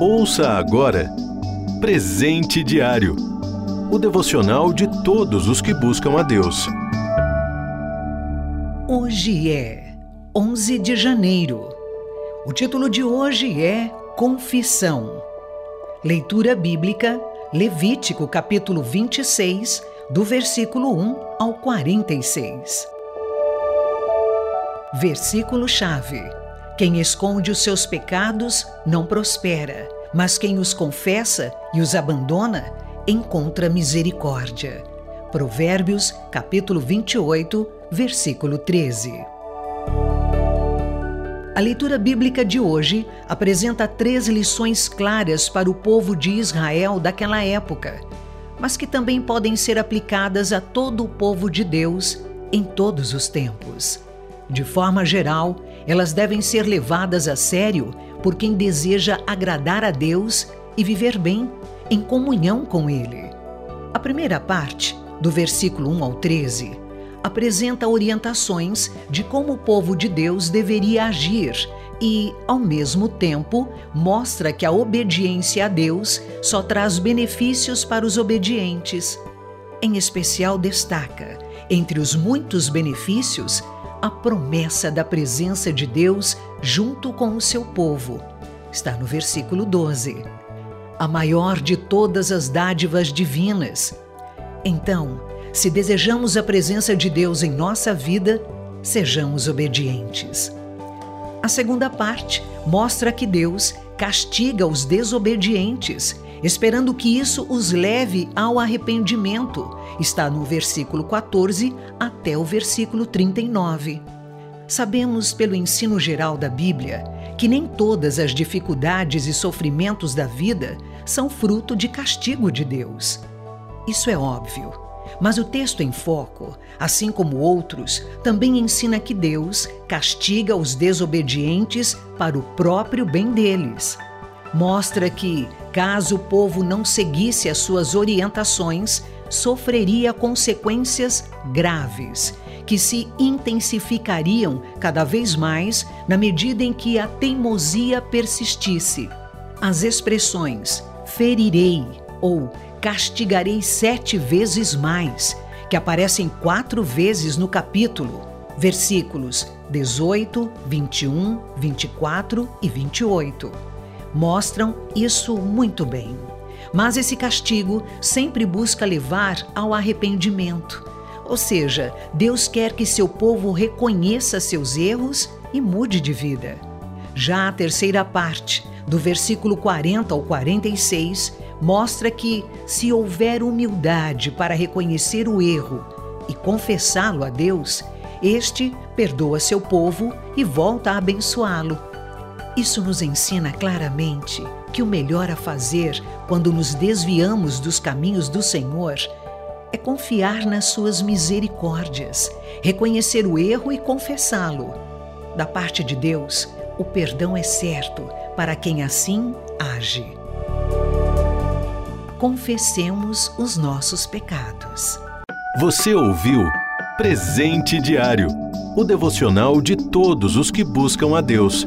Ouça agora Presente Diário o devocional de todos os que buscam a Deus. Hoje é 11 de janeiro. O título de hoje é Confissão. Leitura bíblica, Levítico capítulo 26, do versículo 1 ao 46. Versículo-chave: Quem esconde os seus pecados não prospera, mas quem os confessa e os abandona encontra misericórdia. Provérbios, capítulo 28, versículo 13. A leitura bíblica de hoje apresenta três lições claras para o povo de Israel daquela época, mas que também podem ser aplicadas a todo o povo de Deus em todos os tempos. De forma geral, elas devem ser levadas a sério por quem deseja agradar a Deus e viver bem em comunhão com Ele. A primeira parte, do versículo 1 ao 13, apresenta orientações de como o povo de Deus deveria agir e, ao mesmo tempo, mostra que a obediência a Deus só traz benefícios para os obedientes. Em especial, destaca, entre os muitos benefícios, a promessa da presença de Deus junto com o seu povo. Está no versículo 12. A maior de todas as dádivas divinas. Então, se desejamos a presença de Deus em nossa vida, sejamos obedientes. A segunda parte mostra que Deus castiga os desobedientes, esperando que isso os leve ao arrependimento está no versículo 14 até o versículo 39. Sabemos pelo ensino geral da Bíblia que nem todas as dificuldades e sofrimentos da vida são fruto de castigo de Deus. Isso é óbvio. Mas o texto em foco, assim como outros, também ensina que Deus castiga os desobedientes para o próprio bem deles. Mostra que, caso o povo não seguisse as suas orientações, sofreria consequências graves, que se intensificariam cada vez mais na medida em que a teimosia persistisse. As expressões ferirei ou castigarei sete vezes mais, que aparecem quatro vezes no capítulo, versículos 18, 21, 24 e 28. Mostram isso muito bem. Mas esse castigo sempre busca levar ao arrependimento. Ou seja, Deus quer que seu povo reconheça seus erros e mude de vida. Já a terceira parte, do versículo 40 ao 46, mostra que, se houver humildade para reconhecer o erro e confessá-lo a Deus, este perdoa seu povo e volta a abençoá-lo. Isso nos ensina claramente que o melhor a fazer quando nos desviamos dos caminhos do Senhor é confiar nas suas misericórdias, reconhecer o erro e confessá-lo. Da parte de Deus, o perdão é certo para quem assim age. Confessemos os nossos pecados. Você ouviu Presente Diário o devocional de todos os que buscam a Deus.